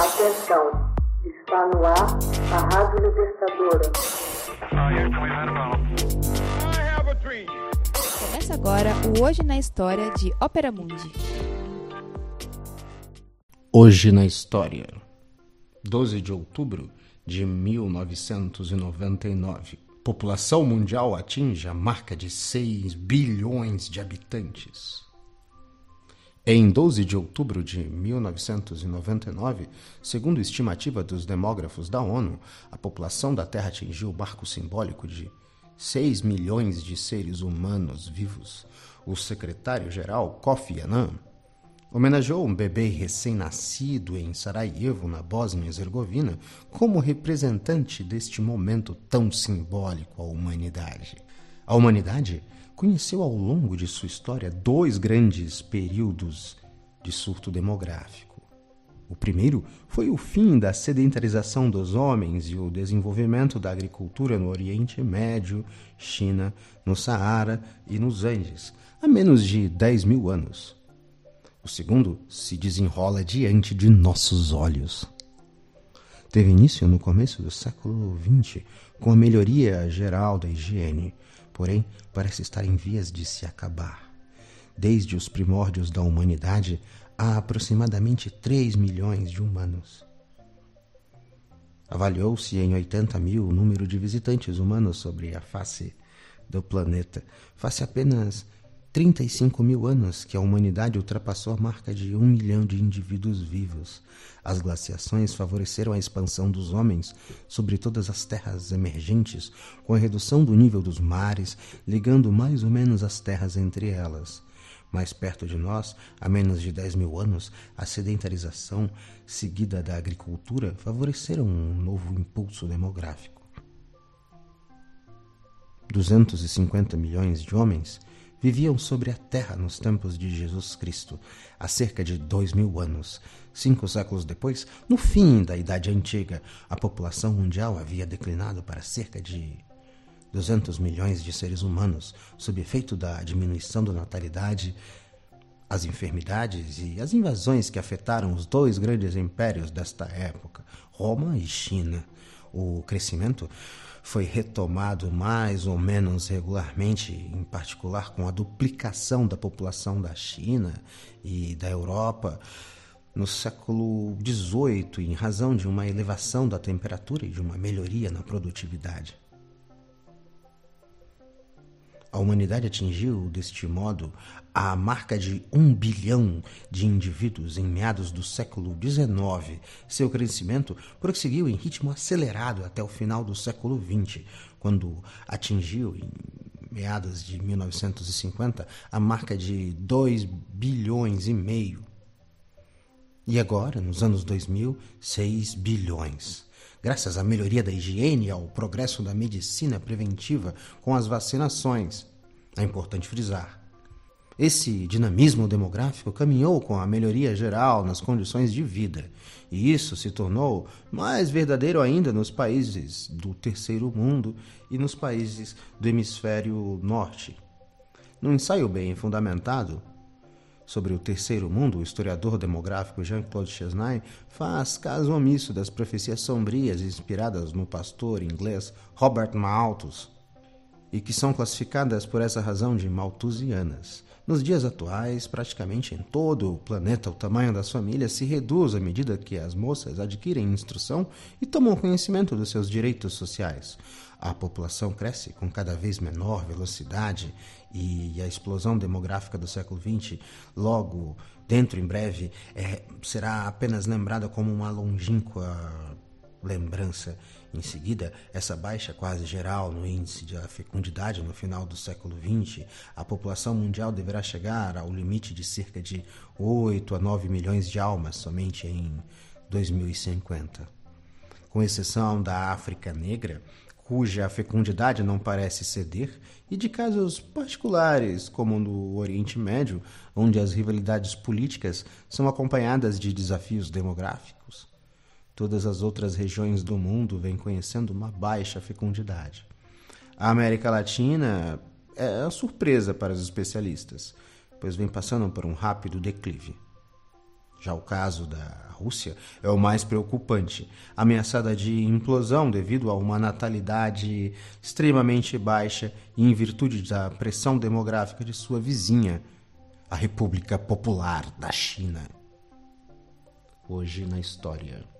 Atenção, está no ar a Rádio Libertadora. Começa agora o Hoje na História de Ópera Mundi. Hoje na História, 12 de outubro de 1999. População mundial atinge a marca de 6 bilhões de habitantes. Em 12 de outubro de 1999, segundo estimativa dos demógrafos da ONU, a população da Terra atingiu o marco simbólico de 6 milhões de seres humanos vivos. O secretário-geral Kofi Annan homenageou um bebê recém-nascido em Sarajevo, na Bósnia-Herzegovina, como representante deste momento tão simbólico à humanidade. A humanidade conheceu ao longo de sua história dois grandes períodos de surto demográfico. O primeiro foi o fim da sedentarização dos homens e o desenvolvimento da agricultura no Oriente Médio, China, no Saara e nos Andes, há menos de 10 mil anos. O segundo se desenrola diante de nossos olhos. Teve início no começo do século XX, com a melhoria geral da higiene, porém parece estar em vias de se acabar. Desde os primórdios da humanidade, há aproximadamente 3 milhões de humanos. Avaliou-se em 80 mil o número de visitantes humanos sobre a face do planeta, face apenas 35 mil anos que a humanidade ultrapassou a marca de um milhão de indivíduos vivos. As glaciações favoreceram a expansão dos homens sobre todas as terras emergentes, com a redução do nível dos mares, ligando mais ou menos as terras entre elas. Mais perto de nós, há menos de 10 mil anos, a sedentarização seguida da agricultura favoreceram um novo impulso demográfico. 250 milhões de homens viviam sobre a terra nos tempos de Jesus Cristo, há cerca de dois mil anos. Cinco séculos depois, no fim da Idade Antiga, a população mundial havia declinado para cerca de 200 milhões de seres humanos, sob efeito da diminuição da natalidade, as enfermidades e as invasões que afetaram os dois grandes impérios desta época, Roma e China. O crescimento foi retomado mais ou menos regularmente, em particular com a duplicação da população da China e da Europa no século XVIII, em razão de uma elevação da temperatura e de uma melhoria na produtividade. A humanidade atingiu, deste modo, a marca de um bilhão de indivíduos em meados do século XIX. Seu crescimento prosseguiu em ritmo acelerado até o final do século XX, quando atingiu, em meados de 1950, a marca de 2 bilhões e meio. E agora, nos anos 2000, 6 bilhões graças à melhoria da higiene e ao progresso da medicina preventiva com as vacinações. É importante frisar. Esse dinamismo demográfico caminhou com a melhoria geral nas condições de vida, e isso se tornou mais verdadeiro ainda nos países do terceiro mundo e nos países do hemisfério norte. Num ensaio bem fundamentado, sobre o terceiro mundo, o historiador demográfico Jean-Claude Chesnay faz caso omisso das profecias sombrias inspiradas no pastor inglês Robert Malthus e que são classificadas por essa razão de malthusianas. Nos dias atuais, praticamente em todo o planeta, o tamanho das famílias se reduz à medida que as moças adquirem instrução e tomam conhecimento dos seus direitos sociais. A população cresce com cada vez menor velocidade e a explosão demográfica do século XX, logo dentro em breve, é, será apenas lembrada como uma longínqua lembrança. Em seguida, essa baixa quase geral no índice de fecundidade no final do século XX, a população mundial deverá chegar ao limite de cerca de 8 a 9 milhões de almas somente em 2050. Com exceção da África Negra, cuja fecundidade não parece ceder, e de casos particulares, como no Oriente Médio, onde as rivalidades políticas são acompanhadas de desafios demográficos. Todas as outras regiões do mundo vêm conhecendo uma baixa fecundidade. A América Latina é a surpresa para os especialistas, pois vem passando por um rápido declive. Já o caso da Rússia é o mais preocupante, ameaçada de implosão devido a uma natalidade extremamente baixa e em virtude da pressão demográfica de sua vizinha, a República Popular da China. Hoje na história.